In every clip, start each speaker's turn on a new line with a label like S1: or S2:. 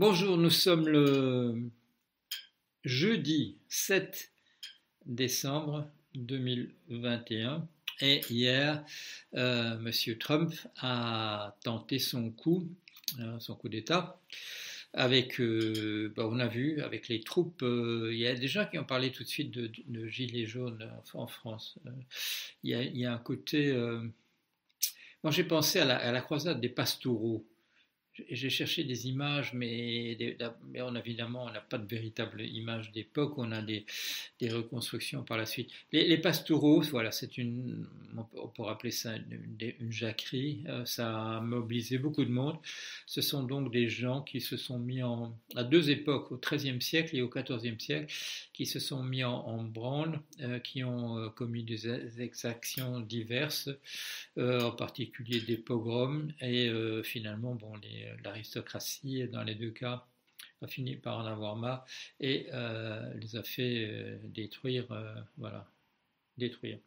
S1: Bonjour, nous sommes le jeudi 7 décembre 2021 et hier, euh, M. Trump a tenté son coup, euh, son coup d'État. Avec, euh, bah, on a vu, avec les troupes, il y a des gens qui ont parlé tout de suite de, gilets jaunes en France. Il y, a, un côté. moi, j'ai pensé à la, à la croisade des pastoureaux j'ai cherché des images, mais, mais on, évidemment, on n'a pas de véritable image d'époque, on a des, des, reconstructions par la suite. Les, les pastoraux, voilà, c'est une, on peut appeler ça une, une jacquerie, euh, ça a mobilisé beaucoup de monde. Ce sont donc des gens qui se sont mis en, à deux époques, au XIIIe siècle et au XIVe siècle, qui se sont mis en, branle, euh, qui ont euh, commis des exactions diverses, en particulier des pogroms, et finalement, bon, les l'aristocratie, dans les deux cas, a fini par en avoir marre et euh, les a fait euh, détruire, euh, voilà, détruire,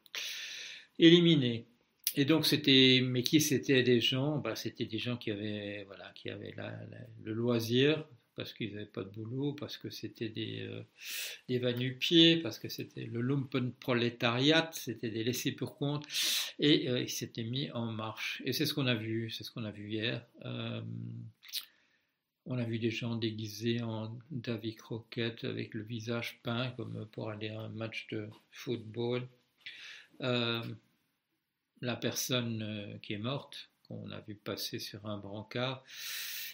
S1: éliminer. Et donc c'était, mais qui c'était des gens? Bah, C'était des gens qui avaient, voilà, qui avaient le loisir parce qu'ils n'avaient pas de boulot, parce que c'était des, des va-nu-pieds, parce que c'était le lumpenprolétariat, c'était des laissés pour compte, et ils s'étaient mis en marche. Et c'est ce qu'on a vu, c'est ce qu'on a vu hier. On a vu des gens déguisés en David Croquette avec le visage peint comme pour aller à un match de football. Euh, la personne euh, qui est morte, qu'on a vu passer sur un brancard,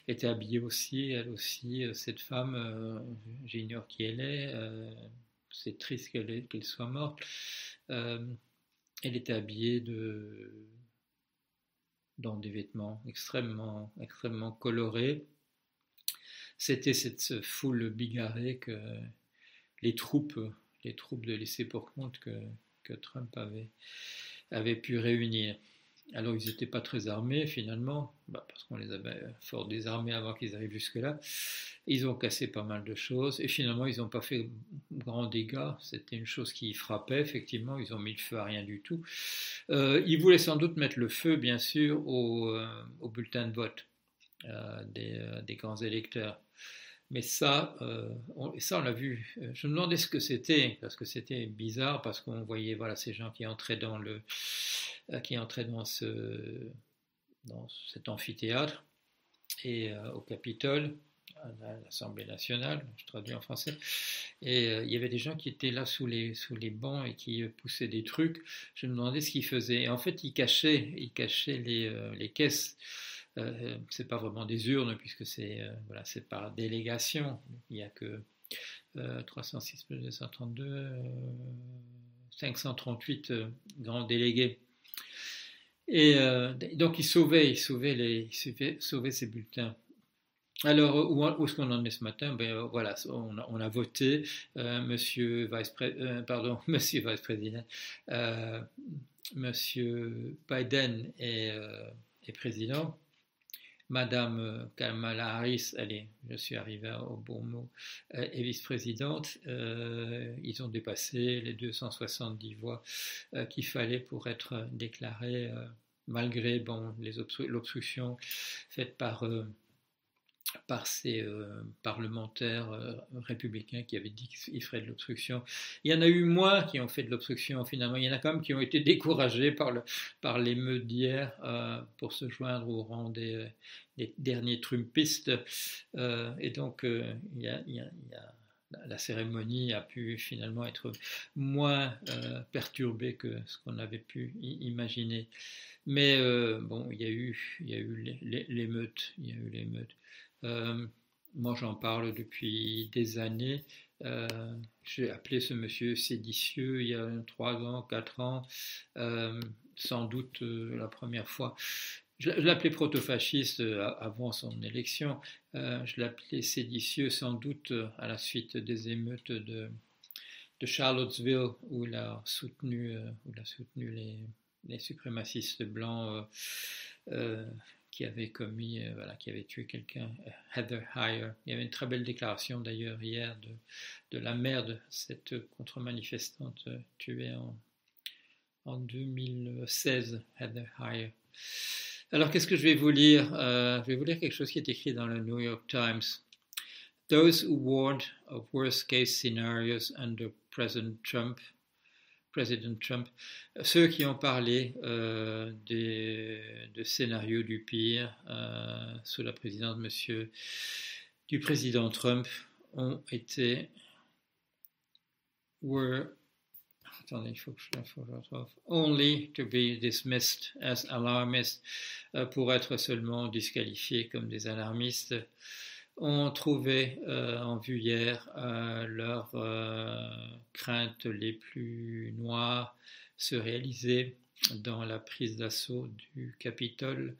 S1: était habillée aussi, elle aussi, euh, cette femme, j'ignore qui elle est, c'est triste qu'elle soit morte. elle était habillée dans des vêtements extrêmement, extrêmement colorés c'était cette foule bigarrée que les troupes, les troupes de laisser pour compte que, que Trump avait, avait pu réunir. Alors ils n'étaient pas très armés finalement, bah, parce qu'on les avait fort désarmés avant qu'ils arrivent jusque-là. Ils ont cassé pas mal de choses et finalement ils n'ont pas fait grand dégâts. C'était une chose qui frappait effectivement. Ils ont mis le feu à rien du tout. Euh, ils voulaient sans doute mettre le feu, bien sûr, au, euh, bulletin de vote euh, des, grands électeurs. Mais ça, euh, on, ça on l'a vu. Je me demandais ce que c'était parce que c'était bizarre parce qu'on voyait voilà ces gens qui entraient dans le, euh, qui entraient dans ce, dans cet amphithéâtre et euh, au Capitole, à l'Assemblée nationale, je traduis en français, et il y avait des gens qui étaient là sous les, sous les bancs et qui poussaient des trucs. Je me demandais ce qu'ils faisaient. Et en fait, ils cachaient, ils cachaient les, les caisses euh, c'est pas vraiment des urnes puisque c'est euh, voilà, c'est par délégation. Il n'y a que 306 plus 232, 538 grands délégués. Et euh, donc ils sauvaient, ils sauvaient, les, sauvaient, ces bulletins. Alors, où, est-ce qu'on en est ce matin? Ben, Voilà, on a, voté, monsieur vice-président, pardon, monsieur vice-président, monsieur Biden est président. Madame euh, Kamala Harris, allez, je suis arrivé au bon mot, euh, est vice-présidente. Euh, ils ont dépassé les 270 voix qu'il fallait pour être déclarés, malgré bon, l'obstruction faite par par ces euh, parlementaires euh, républicains qui avaient dit qu'ils feraient de l'obstruction. Il y en a eu moins qui ont fait de l'obstruction finalement. Il y en a quand même qui ont été découragés par, le, par l'émeute d'hier euh, pour se joindre au rang des, derniers Trumpistes. et donc, la cérémonie a pu finalement être moins perturbée que ce qu'on avait pu imaginer. Mais bon, il y a eu, il y a eu l'émeute, il y a eu l'émeute. Euh, moi, j'en parle depuis des années. Euh, j'ai appelé ce monsieur séditieux il y a 3 ans, 4 ans, euh, sans doute la première fois. Je, l'appelais proto-fasciste avant son élection. je l'appelais séditieux sans doute à la suite des émeutes de, Charlottesville où il a soutenu, où il soutenu les, les suprémacistes blancs qui avait commis, euh, voilà, qui avait tué quelqu'un, euh, Heather Heyer. Il y avait une très belle déclaration d'ailleurs hier de, la mère de cette contre-manifestante euh, tuée en, en 2016, Heather Heyer. Alors qu'est-ce que je vais vous lire? Je vais vous lire quelque chose qui est écrit dans le New York Times. those who warned of worst case scenarios under President Trump, President Trump, ceux qui ont parlé euh, des, de scénarios du pire euh, sous la présidence monsieur, du président Trump ont été were attendez, il faut que je, faut que je retrouve, only to be dismissed as alarmists, euh, pour être seulement disqualifiés comme des alarmistes, ont trouvé, euh, en vue hier, euh, leurs euh, craintes les plus noires se réaliser dans la prise d'assaut du Capitole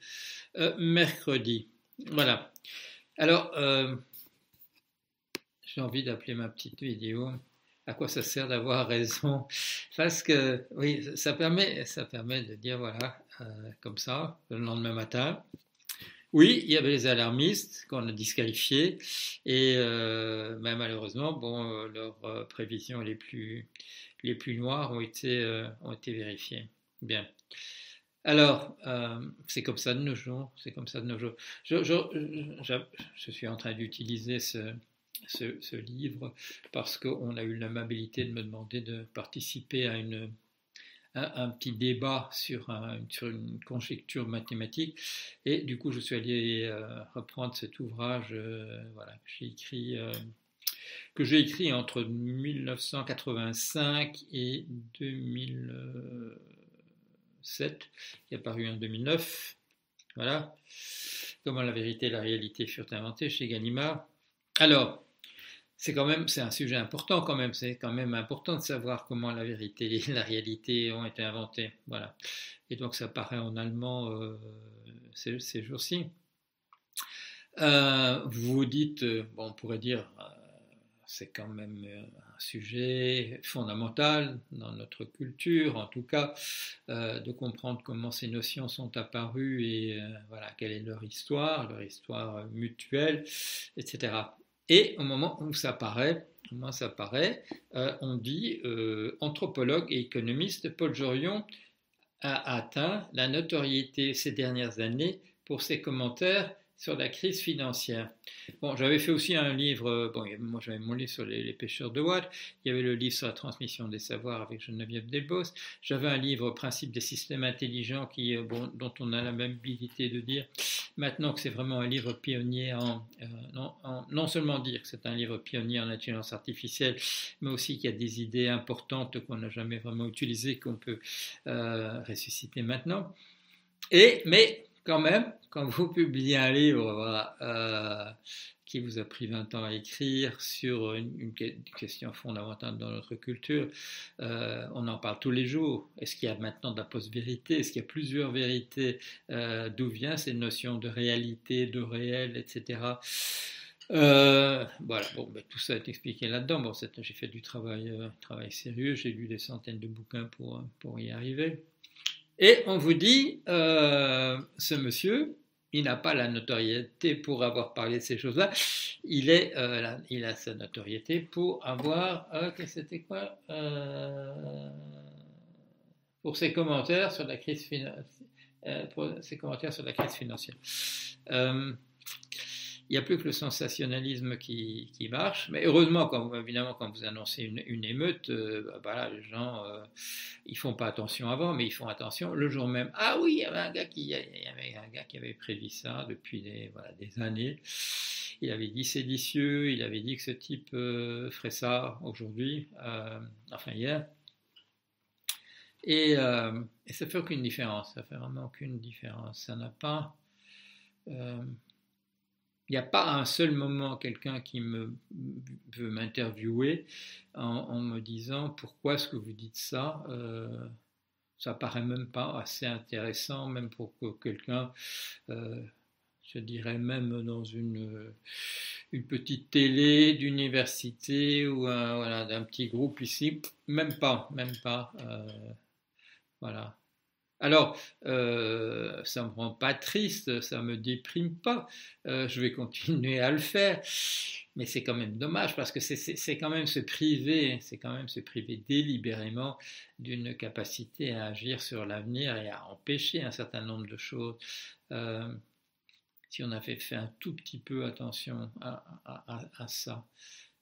S1: mercredi. Voilà. Alors, j'ai envie d'appeler ma petite vidéo à quoi ça sert d'avoir raison? Parce que, oui, ça permet, ça permet de dire, voilà, comme ça, le lendemain matin, oui, il y avait les alarmistes qu'on a disqualifiés et euh, ben, malheureusement, bon, euh, leurs euh, prévisions les plus, les plus noires ont été, ont été vérifiées. Bien. Alors, c'est comme ça de nos jours, c'est comme ça de nos jours. Je suis en train d'utiliser ce, ce, ce, livre parce qu'on a eu l'amabilité de me demander de participer à une, un, un petit débat sur, un, sur, une conjecture mathématique et du coup je suis allé euh, reprendre cet ouvrage euh, voilà, que j'ai écrit, euh, que j'ai écrit entre 1985 et 2007, qui est apparu en 2009. Voilà. Comment la vérité et la réalité furent inventées chez Gallimard. Alors, c'est quand même c'est un sujet important quand même. C'est quand même important de savoir comment la vérité et la réalité ont été inventées. Voilà. Et donc ça paraît en allemand euh, ces, jours-ci. Euh, vous dites bon on pourrait dire euh, c'est quand même un sujet fondamental dans notre culture, en tout cas, euh, de comprendre comment ces notions sont apparues et euh, voilà quelle est leur histoire, leur histoire mutuelle, etc. Et au moment où ça paraît, euh, on dit euh, anthropologue et économiste Paul Jorion a atteint la notoriété ces dernières années pour ses commentaires sur la crise financière. Bon, j'avais fait aussi un livre, bon, moi j'avais mon livre sur les, pêcheurs de Watt, il y avait le livre sur la transmission des savoirs avec Geneviève Delbos, j'avais un livre Principe des systèmes intelligents qui, bon, dont on a la même habilité de dire maintenant que c'est vraiment un livre pionnier en, euh, non, en, non, seulement dire que c'est un livre pionnier en intelligence artificielle, mais aussi qu'il y a des idées importantes qu'on n'a jamais vraiment utilisées, qu'on peut euh, ressusciter maintenant. Et, mais quand même, quand vous publiez un livre euh, qui vous a pris 20 ans à écrire sur une, question fondamentale dans notre culture, euh, on en parle tous les jours. Est-ce qu'il y a maintenant de la post-vérité? Est-ce qu'il y a plusieurs vérités euh, D'où vient ces notions de réalité, de réel, etc. Voilà, bon, ben, tout ça est expliqué là-dedans. Bon, j'ai fait du travail, travail sérieux, j'ai lu des centaines de bouquins pour, pour y arriver. Et on vous dit, euh, ce monsieur, il n'a pas la notoriété pour avoir parlé de ces choses-là. Il, euh, a sa notoriété pour avoir, euh, c'était quoi. Euh, pour ses commentaires sur la crise financière. Il n'y a plus que le sensationnalisme qui, marche. Mais heureusement, évidemment, quand vous annoncez une, émeute, euh, bah, voilà, les gens, euh, ils font pas attention avant, mais ils font attention le jour même. Ah oui, il y avait un gars qui, avait prévu ça depuis des, années. Il avait dit c'est délicieux, il avait dit que ce type euh, ferait ça aujourd'hui, euh, enfin hier. Et, ça fait aucune différence, ça fait vraiment aucune différence. Ça n'a pas il n'y a pas un seul moment quelqu'un qui me veut m'interviewer en, me disant pourquoi est-ce que vous dites ça euh, ça paraît même pas assez intéressant même pour que quelqu'un euh, je dirais même dans une une petite télé d'université ou un, voilà d'un petit groupe ici même pas même pas euh, voilà alors, euh, ça ne me rend pas triste, ça ne me déprime pas, euh, je vais continuer à le faire, mais c'est quand même dommage parce que c'est quand même se priver, c'est quand même se priver délibérément d'une capacité à agir sur l'avenir et à empêcher un certain nombre de choses. Euh, si on avait fait un tout petit peu attention à, ça.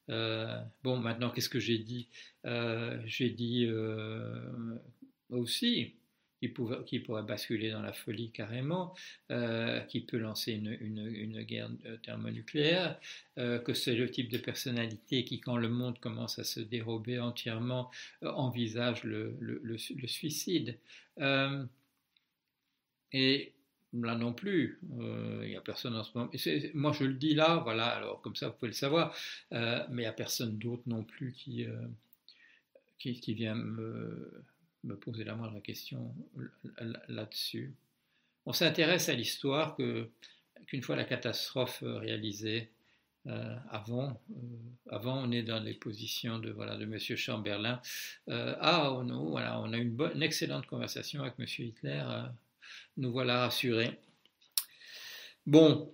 S1: bon, maintenant, qu'est-ce que j'ai dit? J'ai dit aussi qui, pourrait basculer dans la folie carrément, euh, qui peut lancer une, guerre euh, thermonucléaire, euh, que c'est le type de personnalité qui, quand le monde commence à se dérober entièrement, envisage le, suicide. et là non plus, il n'y a personne en ce moment. moi, je le dis là, voilà, alors comme ça, vous pouvez le savoir, mais il n'y a personne d'autre non plus qui, vient me me poser la moindre question là-dessus. On s'intéresse à l'histoire que, qu'une fois la catastrophe réalisée, euh, avant, euh, avant, on est dans les positions de voilà de Monsieur Chamberlain. Euh, ah, oh non, voilà, on a une, bonne, excellente conversation avec Monsieur Hitler. nous voilà rassurés. Bon,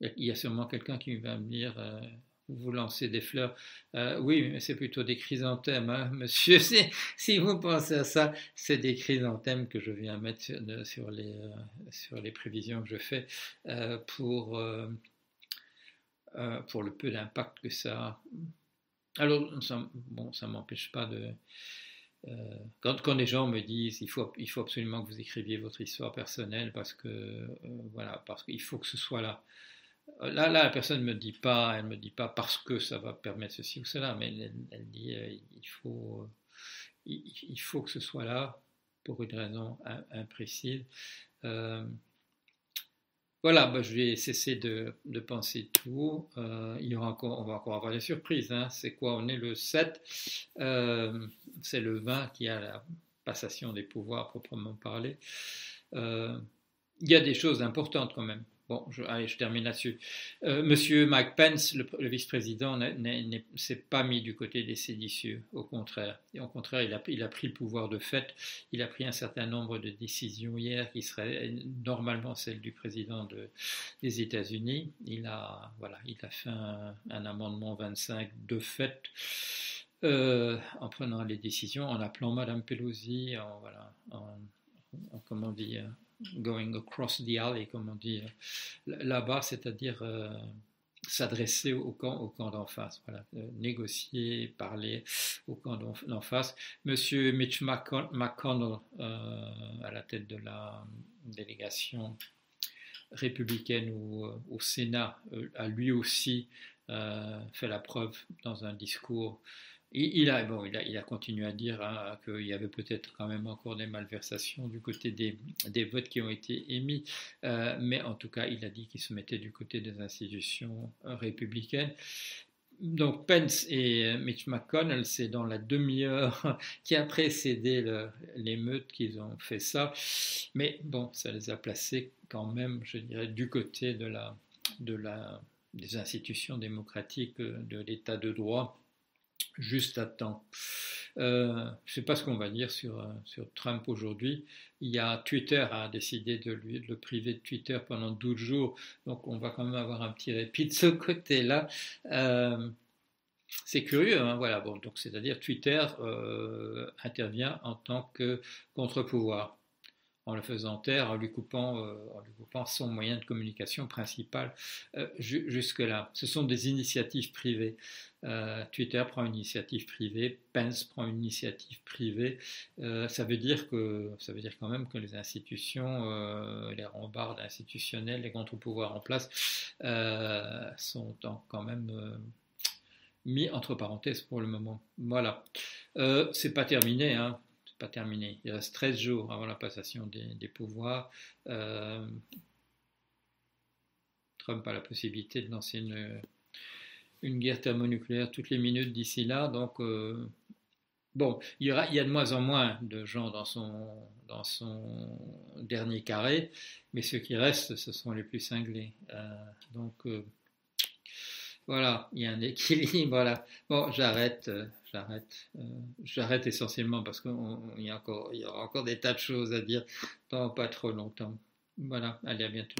S1: il y a sûrement quelqu'un qui va me dire vous lancez des fleurs. Euh, oui, mais c'est plutôt des chrysanthèmes, hein, monsieur. Si, vous pensez à ça, c'est des chrysanthèmes que je viens mettre sur, les, euh, les prévisions que je fais euh, pour, le peu d'impact que ça a. Alors, ça, bon, ça ne m'empêche pas de... quand, quand les gens me disent il faut, il faut absolument que vous écriviez votre histoire personnelle parce que voilà parce qu'il faut que ce soit là Là, là, la personne ne me dit pas, elle me dit pas parce que ça va permettre ceci ou cela, mais elle, dit euh, il, faut, euh, il, faut que ce soit là pour une raison imprécise. Euh, voilà, bah, je vais cesser de, penser tout. il y aura encore, on va encore avoir des surprises. Hein. C'est quoi? On est le 7, c'est le 20 qui a la passation des pouvoirs proprement parlé. il y a des choses importantes quand même. Bon, allez, je termine là-dessus. Euh, monsieur Mike Pence, le, vice-président, ne s'est pas mis du côté des séditieux, au contraire. Et au contraire, il a, pris le pouvoir de fait. Il a pris un certain nombre de décisions hier qui seraient normalement celles du président de, des États-Unis. Il a, voilà, il a fait un, amendement 25 de fait. Euh, en prenant les décisions, en appelant Madame Pelosi, en, voilà, en comment dire, going across the alley, comme on dit euh, là-bas, c'est-à-dire euh, s'adresser au camp, au d'en face, voilà, euh, négocier, parler au camp d'en face. Monsieur Mitch McConnell, à la tête de la délégation républicaine au Sénat, a lui aussi fait la preuve dans un discours il, a, bon, il, a, il a continué à dire hein, qu'il y avait peut-être quand même encore des malversations du côté des, des votes qui ont été émis, euh, mais en tout cas, il a dit qu'il se mettait du côté des institutions républicaines. Donc Pence et Mitch McConnell, c'est dans la demi-heure qui a précédé l'émeute qu'ils ont fait ça. Mais bon, ça les a placés quand même, je dirais, du côté de la, de la, des institutions démocratiques, de l'état de droit juste à temps. Euh, je ne sais pas ce qu'on va dire sur, euh, sur Trump aujourd'hui. Il y a Twitter a décidé de, lui, de le priver de Twitter pendant 12 jours, donc on va quand même avoir un petit répit de ce côté-là. Euh, c'est curieux, hein, voilà. Bon, donc c'est-à-dire Twitter intervient en tant que contre-pouvoir en le faisant taire, en lui coupant, euh, en lui coupant son moyen de communication principal euh, jusque-là. Ce sont des initiatives privées. Euh, Twitter prend une initiative privée, Pence prend une initiative privée. ça veut dire que ça veut dire quand même que les institutions, les rambardes institutionnels, les contre-pouvoirs en place sont quand même mis entre parenthèses pour le moment. Voilà. c'est pas terminé, hein pas terminé. Il reste 13 jours avant la passation des, pouvoirs. Euh, Trump a la possibilité de lancer une, une guerre thermonucléaire toutes les minutes d'ici là. Donc, euh, bon, il y, a de moins en moins de gens dans son, dans son dernier carré, mais ceux qui restent, ce sont les plus cinglés. Euh, donc, voilà, il y a un équilibre. Voilà. Bon, j'arrête, j'arrête, euh, j'arrête essentiellement parce qu'il y, a encore, y aura encore des tas de choses à dire dans pas trop longtemps. Voilà, allez, à bientôt.